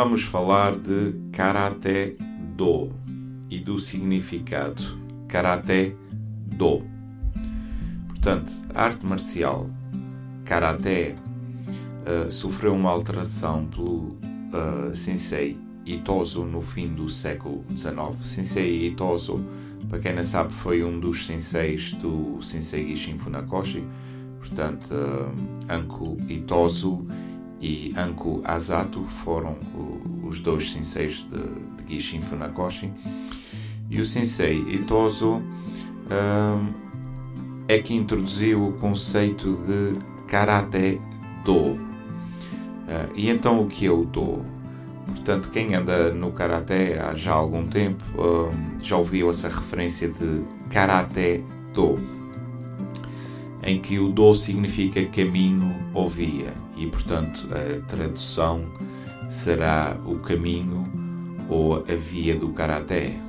Vamos falar de Karate Do e do significado Karate Do. Portanto, a arte marcial Karate uh, sofreu uma alteração pelo uh, Sensei Itoso no fim do século XIX. Sensei Itoso, para quem não sabe, foi um dos senseis do Sensei Gishin Funakoshi. Portanto, uh, Anko Itoso e Anko Asato foram os dois senseis de, de Gishin Funakoshi. E o sensei Itoso um, é que introduziu o conceito de Karate Do. Uh, e então o que é o Do? Portanto, quem anda no Karate há já algum tempo um, já ouviu essa referência de Karate Do, em que o Do significa caminho ou via e, portanto, a tradução será o caminho ou a via do karaté.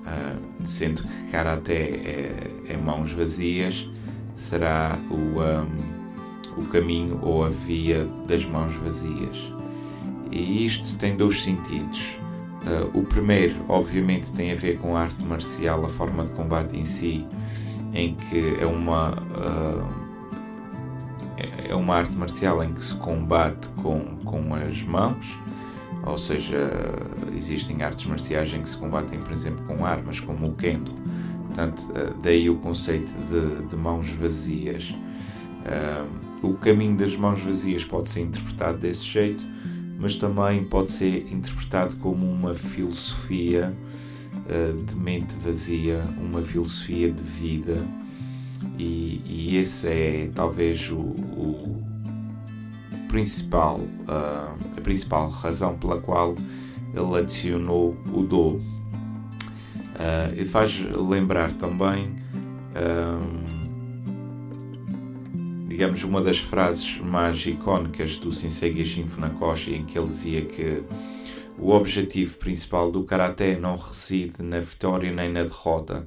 Uh, sendo que karaté é, é, mãos vazias, será o, um, o caminho ou a via das mãos vazias. E isto tem dois sentidos. Uh, o primeiro, obviamente, tem a ver com a arte marcial, a forma de combate em si, em que é uma. Uh, é uma arte marcial em que se combate com, com as mãos, ou seja, existem artes marciais em que se combatem, por exemplo, com armas, como o kendo. Portanto, eh, daí o conceito de, de mãos vazias. Uh, o caminho das mãos vazias pode ser interpretado desse jeito, mas também pode ser interpretado como uma filosofia uh, de mente vazia, uma filosofia de vida e, e esse é talvez o, o principal, uh, a principal razão pela qual ele adicionou o do. Uh, e faz lembrar também, uh, digamos, uma das frases mais icónicas do Sensei Geshin Funakoshi, em que ele dizia que o objetivo principal do Karaté não reside na vitória nem na derrota,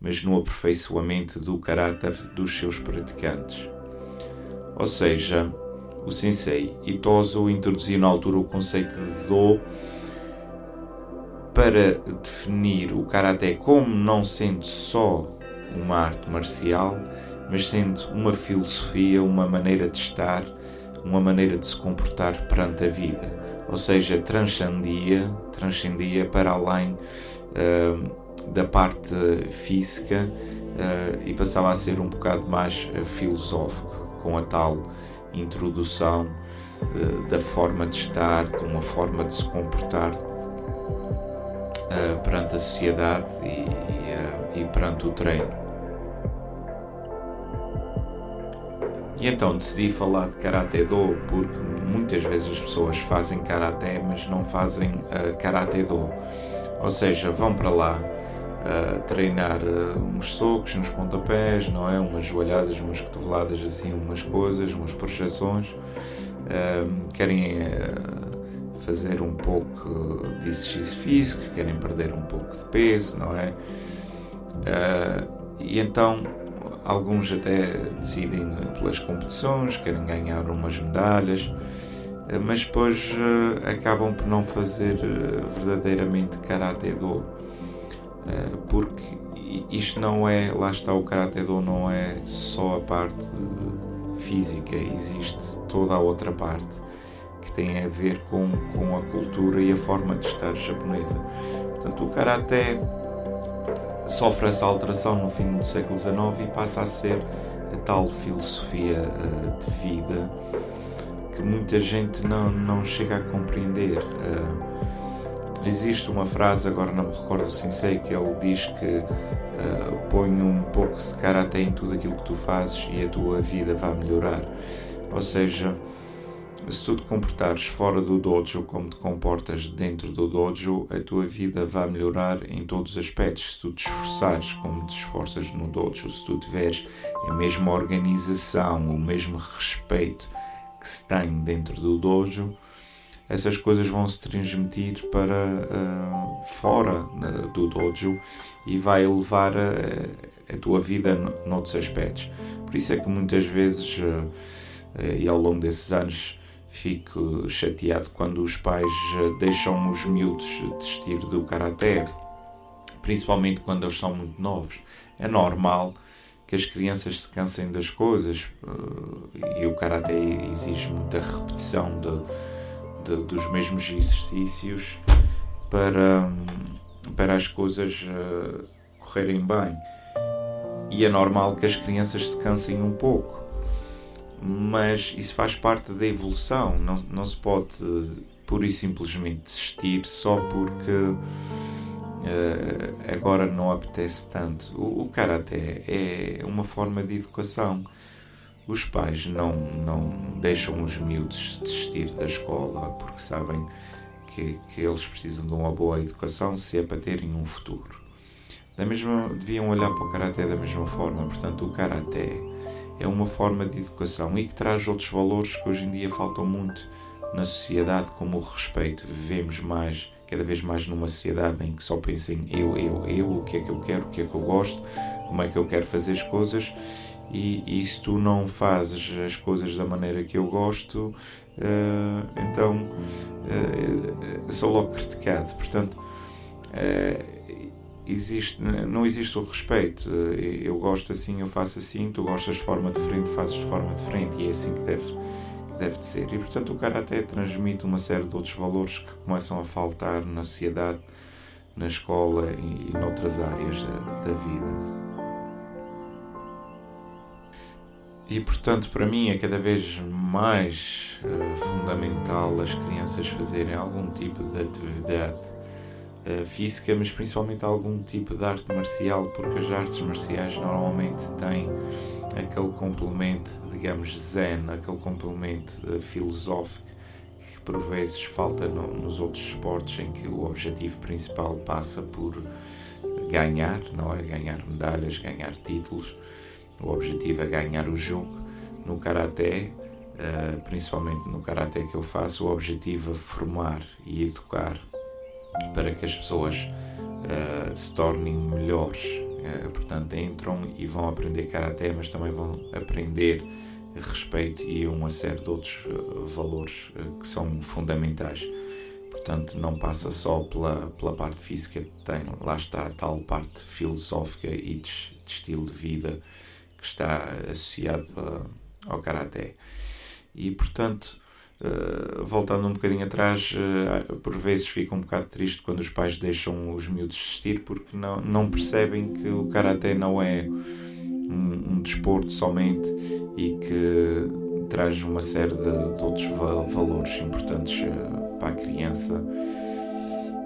mas no aperfeiçoamento do caráter dos seus praticantes. Ou seja, o sensei Itoso introduziu na altura o conceito de Do para definir o karaté como não sendo só uma arte marcial, mas sendo uma filosofia, uma maneira de estar, uma maneira de se comportar perante a vida. Ou seja, transcendia, transcendia para além uh, da parte física uh, e passava a ser um bocado mais uh, filosófico, com a tal introdução uh, da forma de estar, de uma forma de se comportar perante a sociedade e, e, e perante o treino. E então decidi falar de Karate Do porque muitas vezes as pessoas fazem Karate, mas não fazem uh, Karate Do. Ou seja, vão para lá, a treinar uh, uns socos, uns pontapés, não é? Umas joelhadas, umas cotoveladas, assim, umas coisas, umas projeções. Querem uh, fazer um pouco de exercício físico, querem perder um pouco de peso, não é? e então alguns até decidem pelas competições, querem ganhar umas medalhas, mas depois acabam por não fazer verdadeiramente karate do eh, porque isto não é, lá está o Karate Do, não é só a parte física, existe toda a outra parte que tem a ver com, com a cultura e a forma de estar japonesa. Portanto, o Karate sofre essa alteração no fim do século XIX e passa a ser a tal filosofia uh, de vida que muita gente não, não chega a compreender. Existe uma frase, agora não me recordo sim sei, que ele diz que uh, põe um pouco de karatê em tudo aquilo que tu fazes e a tua vida vai melhorar. Ou seja, se tu te comportares fora do dojo como te comportas dentro do dojo, a tua vida vai melhorar em todos os aspectos. Se tu te esforçares como te esforças no dojo, se tu tiveres a mesma organização, o mesmo respeito que se tem dentro do dojo, essas coisas vão se transmitir para uh, fora do dojo e vai elevar a, a tua vida noutros aspectos. Por isso é que muitas vezes, uh, e ao longo desses anos, Fico chateado quando os pais eh, deixam os miúdos desistir do karaté, principalmente quando eles são muito novos. É normal que as crianças se cansem das coisas e o karaté exige muita repetição de, de, dos mesmos exercícios para, para as coisas eh, correrem bem. E é normal que as crianças se cansem um pouco mas isso faz parte da evolução. Não, não se pode pura e simplesmente desistir só porque uh, agora não apetece tanto. O, o Karaté é uma forma de educação. Os pais não, não deixam os miúdos desistir da escola porque sabem que, que eles precisam de uma boa educação se é para terem um futuro. Da mesma, deviam olhar para o Karaté da mesma forma. Portanto, o Karaté é uma forma de educação e que traz outros valores que hoje em dia faltam muito na sociedade, como o respeito. Vivemos mais, cada vez mais numa sociedade em que só pensa em eu, eu, eu, o que é que eu quero, o que é que eu gosto, como é que eu quero fazer as coisas. E, e se tu não fazes as coisas da maneira que eu gosto, uh, então uh, sou logo criticado. Portanto, uh, existe, não existe o respeito. Eu gosto assim, eu faço assim, tu gostas de forma diferente, fazes de forma diferente e é assim que deve, que deve de ser. E portanto o cara até transmite uma série de outros valores que começam a faltar na sociedade, na escola e, e noutras áreas da, da vida. E portanto, para mim é cada vez mais uh, fundamental as crianças fazerem algum tipo de atividade uh, física, mas principalmente algum tipo de arte marcial, porque as artes marciais normalmente têm aquele complemento, digamos, zen, aquele complemento uh, filosófico que por vezes falta no, nos outros esportes em que o objetivo principal passa por ganhar, não é? Ganhar medalhas, ganhar títulos. O objetivo é ganhar o jogo. No karaté, uh, principalmente no karaté que eu faço, o objetivo é formar e educar para que as pessoas uh, se tornem melhores. Uh, portanto, entram e vão aprender karaté, mas também vão aprender respeito e uma série de outros valores que são fundamentais. Portanto, não passa só pela, pela parte física, tem, lá está a tal parte filosófica e de, de estilo de vida que está associado ao karaté. E, portanto, Uh, voltando um bocadinho atrás, uh, por vezes fico um bocado triste quando os pais deixam os miúdos assistir porque não, não percebem que o karaté não é um, um desporto somente e que traz uma série de, de outros valores importantes uh, para a criança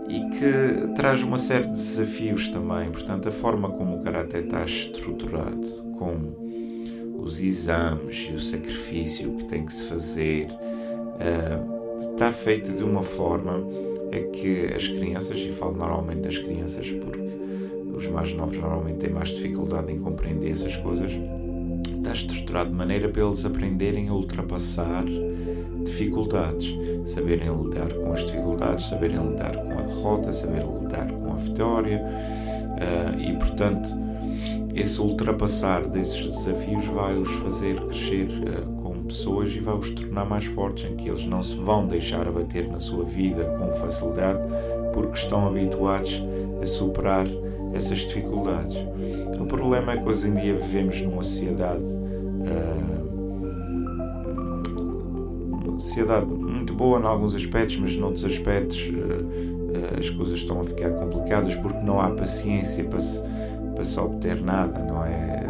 e que traz uma série de desafios também. Portanto, a forma como o karaté está estruturado, com os exames e o sacrifício que tem que se fazer. Uh, está feito de uma forma a que as crianças, e falo normalmente das crianças porque os mais novos normalmente têm mais dificuldade em compreender essas coisas, está estruturado de maneira para eles aprenderem a ultrapassar dificuldades, saberem lidar com as dificuldades, saberem lidar com a derrota, saberem lidar com a vitória uh, e, portanto, esse ultrapassar desses desafios vai os fazer crescer uh, pessoas e vai-os tornar mais fortes, em que eles não se vão deixar abater na sua vida com facilidade porque estão habituados a superar essas dificuldades. O problema é que hoje em dia vivemos numa sociedade, uh, sociedade muito boa em alguns aspectos, mas noutros aspectos uh, as coisas estão a ficar complicadas porque não há paciência para se para se obter nada, não é?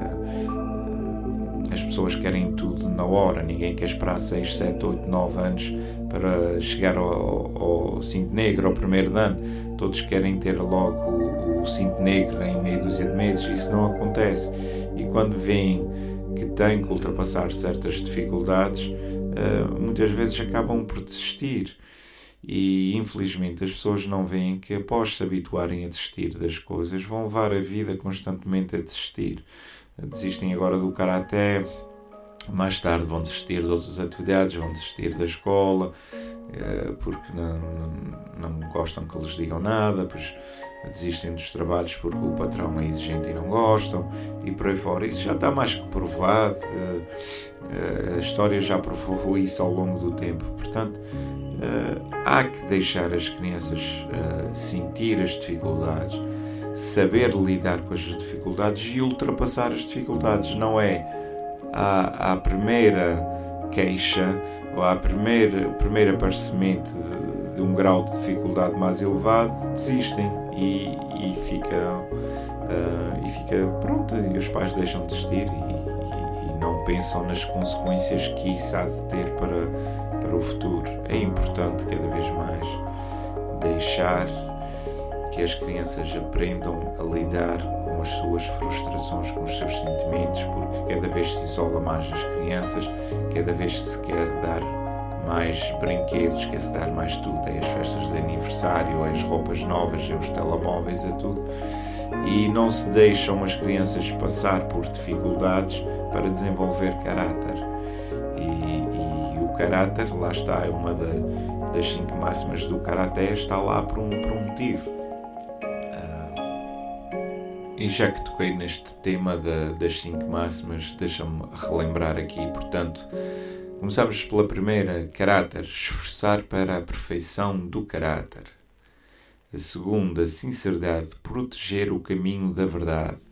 As pessoas querem tudo na hora, ninguém quer esperar 6, 7, 8, 9 anos para chegar ao, ao cinto negro, ao primeiro ano. Todos querem ter logo o, o cinto negro em meia dúzia de meses, isso não acontece. E quando veem que têm que ultrapassar certas dificuldades, eh, muitas vezes acabam por desistir. E infelizmente as pessoas não veem que após se habituarem a desistir das coisas, vão levar a vida constantemente a desistir. Desistem agora do karaté, mais tarde vão desistir de outras atividades, vão desistir da escola, eh, porque não, não gostam que lhes digam nada, pois desistem dos trabalhos porque o patrão é exigente e não gostam, e por aí fora. Isso já está mais que provado, eh, eh, a história já provou isso ao longo do tempo. Portanto, há que deixar as crianças sentir as dificuldades, saber lidar com as dificuldades e ultrapassar as dificuldades. Não é à, primeira queixa ou à primeira, primeiro aparecimento de, de, um grau de dificuldade mais elevado, desistem e, e fica uh, e fica pronto e os pais deixam de desistir e, e, e, não pensam nas consequências que isso há de ter para, para o futuro. É importante cada vez mais deixar que as crianças aprendam a lidar com as suas frustrações, com os seus sentimentos, porque cada vez se isola mais as crianças, cada vez se quer dar mais brinquedos, quer-se dar mais tudo, é as festas de aniversário, é as roupas novas, é os telemóveis, é tudo. E não se deixam as crianças passar por dificuldades para desenvolver caráter. E, e o caráter, lá está, é uma da, das cinco máximas do karaté, está lá por um, por um motivo e já que toquei neste tema da, das cinco máximas, deixa-me relembrar aqui. Portanto, começamos pela primeira, caráter, esforçar para a perfeição do caráter. A segunda, sinceridade, proteger o caminho da verdade.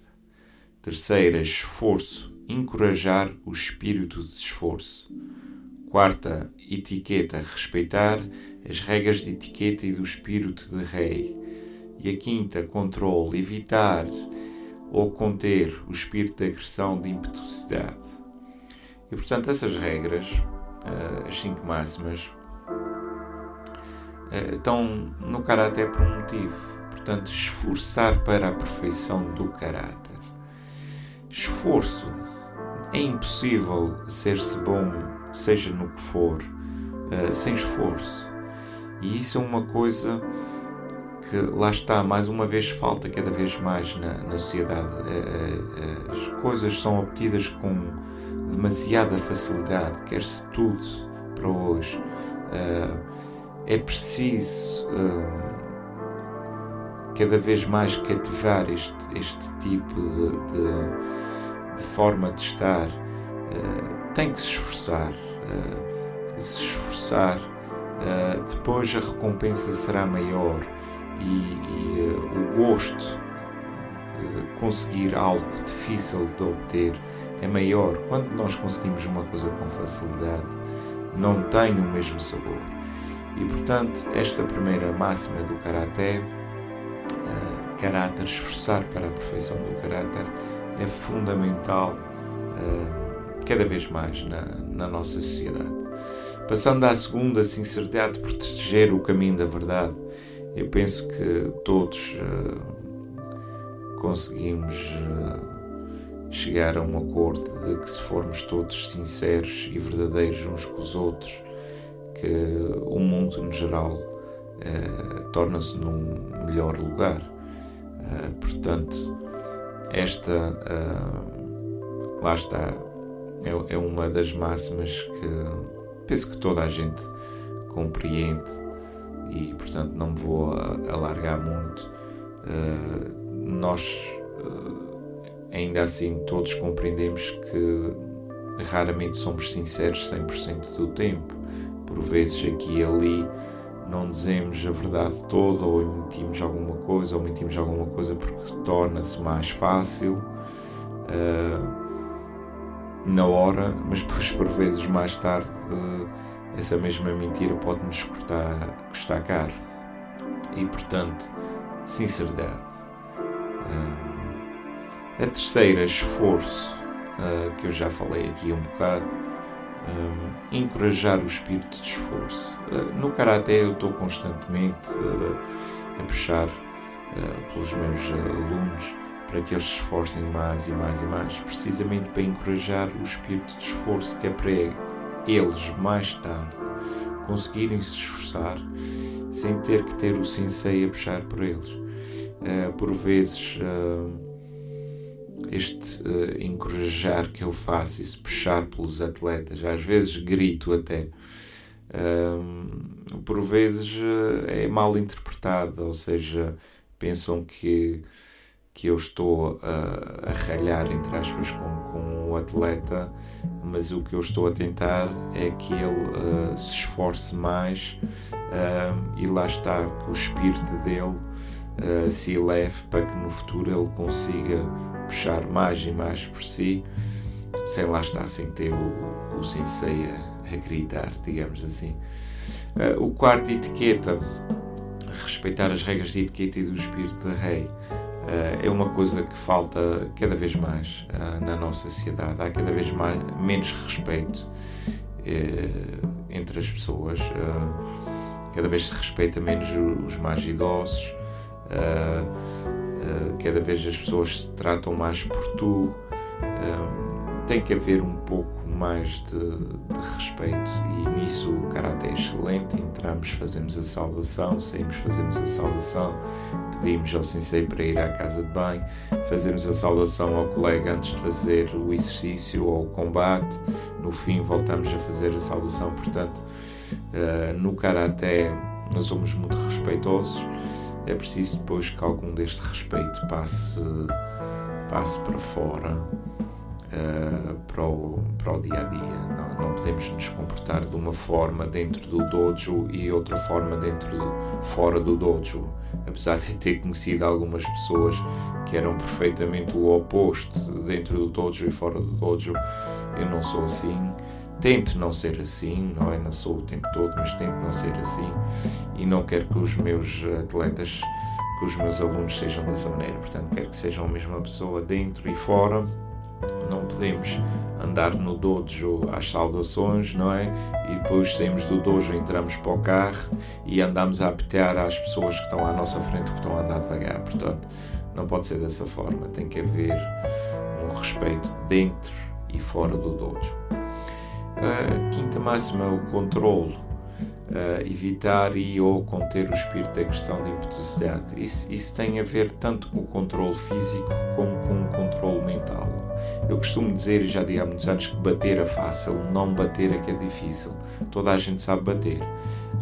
Terceira, esforço, encorajar o espírito de esforço. Quarta, etiqueta, respeitar as regras de etiqueta e do espírito de rei. E a quinta, controle, evitar ou conter o espírito de agressão, de impetuosidade. E portanto, essas regras, eh, as cinco máximas, eh, estão no caráter por um motivo. Portanto, esforçar para a perfeição do caráter. Esforço. É impossível ser-se bom, seja no que for, eh, sem esforço. E isso é uma coisa que lá está, mais uma vez falta cada vez mais na, na sociedade. As coisas são obtidas com demasiada facilidade, quer-se tudo para hoje. É, é preciso cada vez mais cativar este, este tipo de, de, de forma de estar. Tem que se esforçar. Se esforçar, depois a recompensa será maior e, e uh, o gosto de conseguir algo difícil de obter é maior. Quando nós conseguimos uma coisa com facilidade, não tem o mesmo sabor. E portanto, esta primeira máxima do Karaté, uh, caráter, esforçar para a perfeição do caráter, é fundamental uh, cada vez mais na, na nossa sociedade. Passando à segunda, sinceridade, proteger o caminho da verdade. Eu penso que todos uh, conseguimos chegar a um acordo de que se formos todos sinceros e verdadeiros uns com os outros, que o mundo no geral uh, torna-se num melhor lugar. portanto, esta lá está é, é uma das máximas que penso que toda a gente compreende e portanto não me vou alargar muito. Nós ainda assim todos compreendemos que raramente somos sinceros 100% do tempo. Por vezes aqui e ali não dizemos a verdade toda ou emitimos alguma coisa ou mentimos alguma coisa porque torna-se mais fácil uh, na hora, mas depois por vezes mais tarde essa mesma mentira pode nos custar, custar caro. E portanto, sinceridade. Hum, A terceira, esforço, uh, que eu já falei aqui um bocado, um, encorajar o espírito de esforço. Uh, no Karaté eu estou constantemente a puxar pelos meus alunos para que eles se esforcem mais e mais e mais, precisamente para encorajar o espírito de esforço, que é para eles mais tarde conseguirem se esforçar sem ter que ter o sensei a puxar por eles. Uh, por vezes, uh, este uh, encorajar que eu faço, esse puxar pelos atletas, às vezes grito até, por vezes é mal interpretado, ou seja, pensam que que eu estou a, a ralhar, entre aspas, com, com o atleta, mas o que eu estou a tentar é que ele uh, se esforce mais uh, e lá está, que o espírito dele uh, se eleve para que no futuro ele consiga puxar mais e mais por si, sem lá estar, sem ter o, o sensei a, a gritar, digamos assim. o quarto, etiqueta, respeitar as regras de etiqueta e do espírito de rei. Uh, é uma coisa que falta cada vez mais uh, na nossa sociedade. Há cada vez mais, menos respeito uh, entre as pessoas, cada vez se respeita menos os mais idosos, cada vez as pessoas se tratam mais por tu. tem que haver um pouco mais de, de, respeito e nisso o Karate é excelente. Entramos, fazemos a saudação, saímos, fazemos a saudação, pedimos ao sensei para ir à casa de banho, fazemos a saudação ao colega antes de fazer o exercício ou o combate, no fim voltamos a fazer a saudação. Portanto, uh, no Karate nós somos muito respeitosos, é preciso depois que algum deste respeito passe, passe para fora uh, para, o, para o dia a dia. Não, não, podemos nos comportar de uma forma dentro do dojo e outra forma dentro do, fora do dojo. Apesar de ter conhecido algumas pessoas que eram perfeitamente o oposto dentro do dojo e fora do dojo, eu não sou assim. Tento não ser assim, não é? Não sou o tempo todo, mas tento não ser assim e não quero que os meus atletas, que os meus alunos sejam dessa maneira. Portanto, quero que sejam a mesma pessoa dentro e fora não podemos andar no dojo às saudações, não é? E depois saímos do dojo, entramos para o carro e andamos a apetear às pessoas que estão à nossa frente que estão a andar devagar. Portanto, não pode ser dessa forma. Tem que haver um respeito dentro e fora do dojo. A quinta máxima é o controle evitar e ou conter o espírito de agressão de impetuosidade. Isso, isso tem a ver tanto com o controle físico como com o controle mental. Eu costumo dizer, e já digo há muitos anos, que bater é fácil, não bater é que é difícil. Toda a gente sabe bater.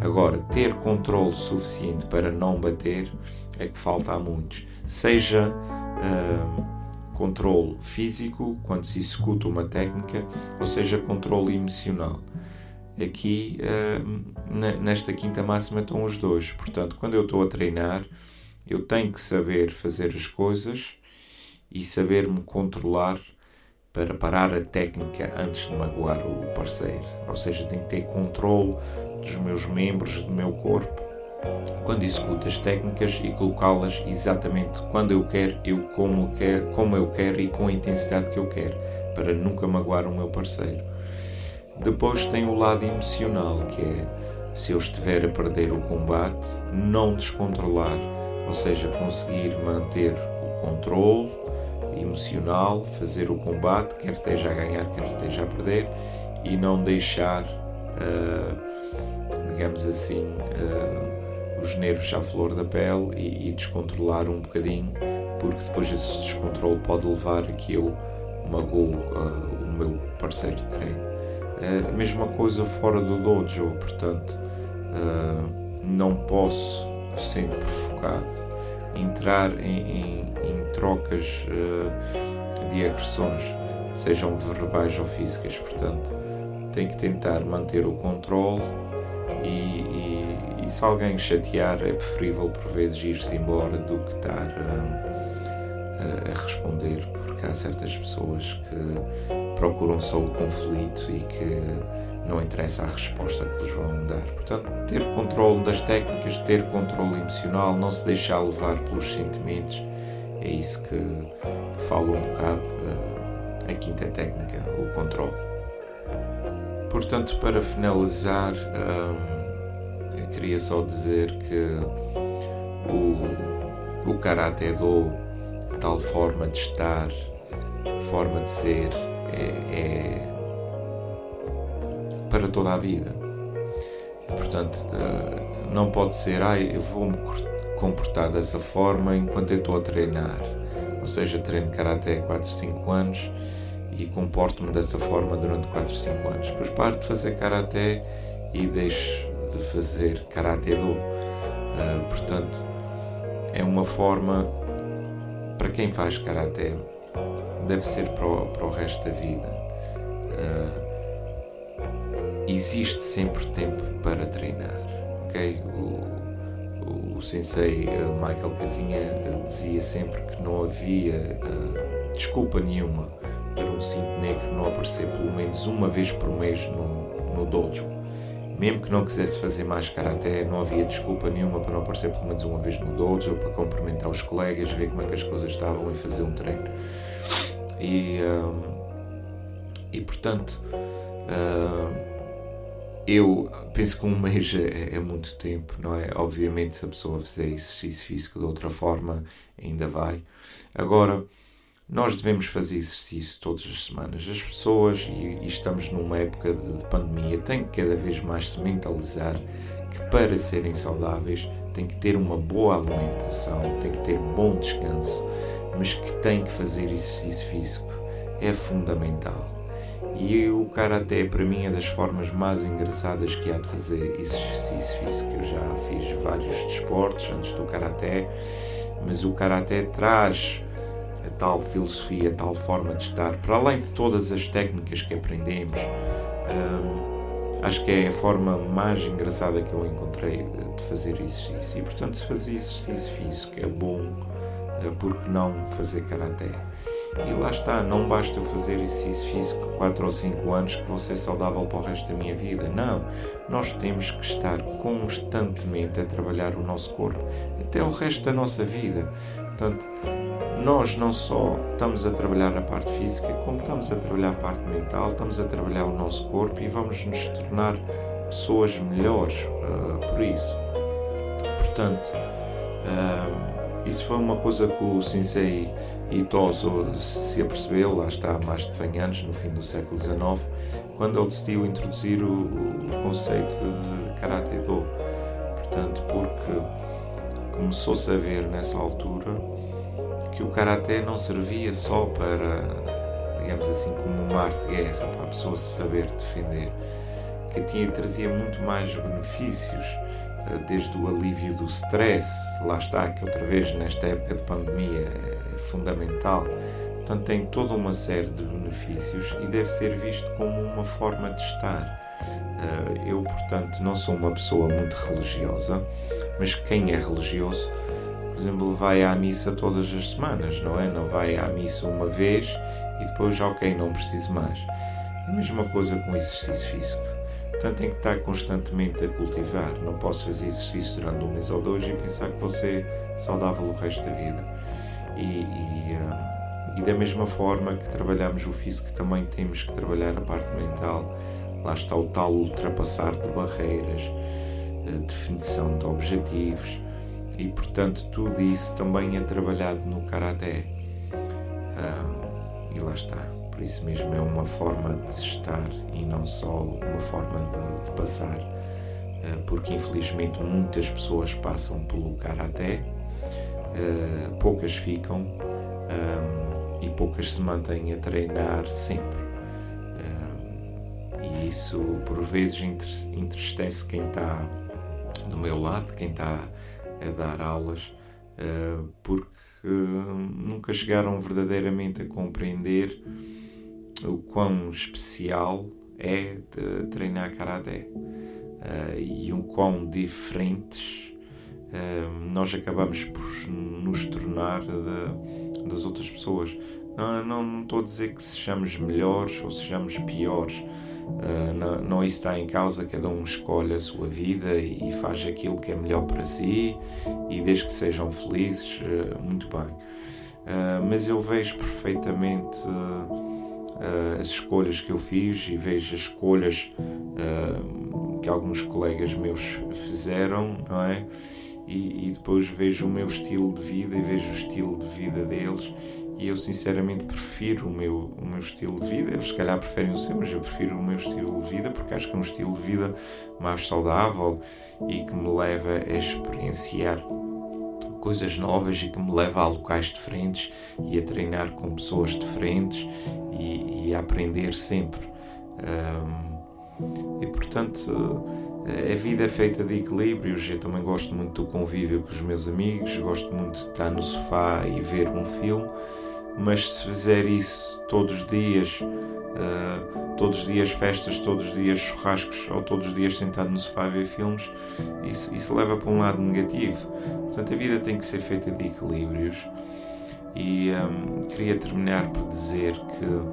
Agora, ter controle suficiente para não bater é que falta a muitos. Seja uh, controle físico, quando se executa uma técnica, ou seja, controle emocional. Aqui, uh, nesta quinta máxima, estão os dois. Portanto, quando eu estou a treinar, eu tenho que saber fazer as coisas e saber-me controlar para parar a técnica antes de magoar o parceiro. Ou seja, tenho que ter controle dos meus membros, do meu corpo, quando executo as técnicas e colocá-las exatamente quando eu quero, eu como, quero, como eu quero e com a intensidade que eu quero, para nunca magoar o meu parceiro. Depois tem o lado emocional, que é se eu estiver a perder o combate, não descontrolar, ou seja, conseguir manter o controle emocional, fazer o combate, quer esteja a ganhar, quer esteja a perder, e não deixar, uh, digamos assim, uh, os nervos à flor da pele e, e, descontrolar um bocadinho, porque depois esse descontrole pode levar a que eu magoo uh, o meu parceiro de treino. É a mesma coisa fora do dojo, portanto, uh, não posso, sendo provocado, entrar em, em, em trocas uh, de agressões, sejam verbais ou físicas, portanto, tenho que tentar manter o controle e, e, se alguém chatear é preferível por vezes ir-se embora do que estar uh, a responder, porque há certas pessoas que procuram só o conflito e que não interessa a resposta que lhes vão dar. Portanto, ter controle das técnicas, ter controle emocional, não se deixar levar pelos sentimentos, é isso que fala um bocado a quinta técnica, o controle. Portanto, para finalizar, hum, eu queria só dizer que o, o Karate Do, tal forma de estar, forma de ser, é, é para toda a vida. Portanto, hum, não pode ser, ah, eu vou-me comportar dessa forma enquanto eu estou a treinar. Ou seja, treino Karate há 4, 5 anos e comporto-me dessa forma durante 4, 5 anos. Depois paro de fazer Karate e deixo de fazer Karate Do. Uh, portanto, é uma forma para quem faz Karate, deve ser para o, para o resto da vida. Uh, existe sempre tempo para treinar. ok? O, o sensei uh, Michael Casinha dizia sempre que não havia desculpa nenhuma para um cinto negro não aparecer pelo menos uma vez por mês no, no dojo. Mesmo que não quisesse fazer mais karaté, não havia desculpa nenhuma para não aparecer pelo menos uma vez no dojo, para cumprimentar os colegas, ver como é que as coisas estavam e fazer um treino. E, um, e portanto, uh, eu penso que um mês é, é, muito tempo, não é? Obviamente, se a pessoa fizer exercício físico de outra forma, ainda vai. Agora, nós devemos fazer exercício todas as semanas. As pessoas, e, e estamos numa época de, de, pandemia, têm que cada vez mais se mentalizar que para serem saudáveis têm que ter uma boa alimentação, têm que ter bom descanso, mas que têm que fazer exercício físico. É fundamental. E o Karaté, para mim, é das formas mais engraçadas que há de fazer exercício físico. Eu já fiz vários desportos antes do Karaté, mas o Karaté traz tal filosofia, tal forma de estar, para além de todas as técnicas que aprendemos, hum, acho que é a forma mais engraçada que eu encontrei de fazer exercício. E portanto, se fazer exercício físico é bom, eh, porque não fazer karaté? E lá está, não basta eu fazer exercício físico 4 ou 5 anos que vou ser saudável para o resto da minha vida. Não, nós temos que estar constantemente a trabalhar o nosso corpo até o resto da nossa vida. Portanto, nós não só estamos a trabalhar a parte física, como estamos a trabalhar a parte mental, estamos a trabalhar o nosso corpo e vamos nos tornar pessoas melhores uh, por isso. Portanto, uh, isso foi uma coisa que o Sensei Itoso se apercebeu, lá está há mais de 100 anos, no fim do século XIX, quando ele decidiu introduzir o, o conceito de Karate Do. Portanto, porque começou-se a ver nessa altura que o karaté não servia só para, digamos assim, como uma arte de guerra, para a pessoa se saber defender, que tinha, trazia muito mais benefícios, eh, desde o alívio do stress, lá está, que outra vez nesta época de pandemia é fundamental. Portanto, tem toda uma série de benefícios e deve ser visto como uma forma de estar. Eh, eu, portanto, não sou uma pessoa muito religiosa, mas quem é religioso por exemplo, vai à missa todas as semanas, não é? Não vai à missa uma vez e depois, ok, não preciso mais. É a mesma coisa com o exercício físico. Portanto, tem que estar constantemente a cultivar. Não posso fazer exercício durante um mês ou dois e pensar que vou ser saudável o resto da vida. E, e, uh, e da mesma forma que trabalhamos o físico, também temos que trabalhar a parte mental. Lá está o tal ultrapassar de barreiras, definição de objetivos e portanto tudo isso também é trabalhado no Karaté. e lá está. Por isso mesmo é uma forma de estar e não só uma forma de, de passar. Uh, porque infelizmente muitas pessoas passam pelo Karaté, uh, poucas ficam e poucas se mantêm a treinar sempre. e isso por vezes entristece quem está do meu lado, quem está a dar aulas, uh, porque nunca chegaram verdadeiramente a compreender o quão especial é treinar karaté uh, e o quão diferentes nós acabamos por nos tornar de, das outras pessoas. Não, não, não estou a dizer que sejamos melhores ou sejamos piores Uh, não, não está em causa, cada um escolhe a sua vida e, faz aquilo que é melhor para si e desde que sejam felizes, uh, muito bem. Uh, mas eu vejo perfeitamente as escolhas que eu fiz e vejo as escolhas que alguns colegas meus fizeram, não é? E, e, depois vejo o meu estilo de vida e vejo o estilo de vida deles e eu sinceramente prefiro o meu, o meu estilo de vida. Eles se calhar preferem o seu, mas eu prefiro o meu estilo de vida porque acho que é um estilo de vida mais saudável e que me leva a experienciar coisas novas e que me leva a locais diferentes e a treinar com pessoas diferentes e, e a aprender sempre. Um, e portanto, a vida é feita de equilíbrios. Eu também gosto muito do convívio com os meus amigos, gosto muito de estar no sofá e ver um filme mas se fizer isso todos os dias, uh, todos os dias festas, todos os dias churrascos ou todos os dias sentado no sofá a ver filmes, isso, isso leva para um lado negativo. Portanto, a vida tem que ser feita de equilíbrios. E um, queria terminar por dizer que uh,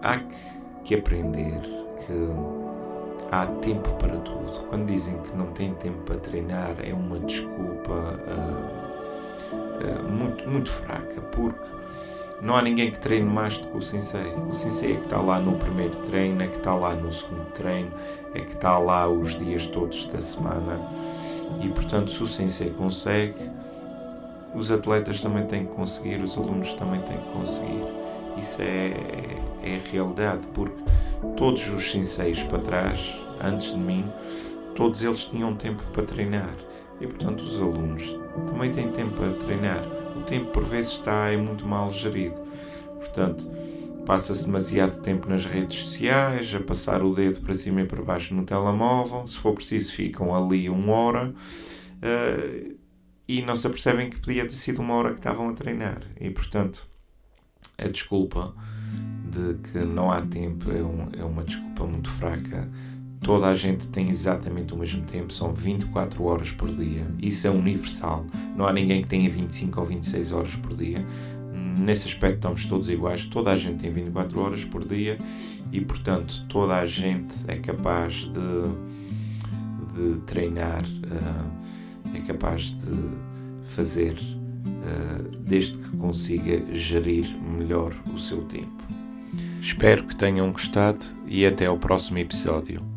há que, que aprender que há tempo para tudo. Quando dizem que não tem tempo para treinar, é uma desculpa. Uh, muito, muito fraca, porque não há ninguém que treine mais do que o Sensei. O Sensei é que está lá no primeiro treino, é que está lá no segundo treino, é que está lá os dias todos da semana. E portanto, se o Sensei consegue, os atletas também têm que conseguir, os alunos também têm que conseguir. Isso é, é a realidade, porque todos os senseis para trás, antes de mim, todos eles tinham tempo para treinar. E portanto, os alunos também tem tempo para treinar. O tempo por vezes está é muito mal gerido. Portanto, passa-se demasiado tempo nas redes sociais, a passar o dedo para cima e para baixo no telemóvel. Se for preciso, ficam ali uma hora uh, e não se apercebem que podia ter sido uma hora que estavam a treinar. E portanto, a desculpa de que não há tempo é, um, é uma desculpa muito fraca toda a gente tem exatamente o mesmo tempo, são 24 horas por dia. Isso é universal. Não há ninguém que tenha 25 ou 26 horas por dia. Nesse aspecto estamos todos iguais, toda a gente tem 24 horas por dia e, portanto, toda a gente é capaz de, de treinar, uh, é capaz de fazer, uh, desde que consiga gerir melhor o seu tempo. Espero que tenham gostado e até ao próximo episódio.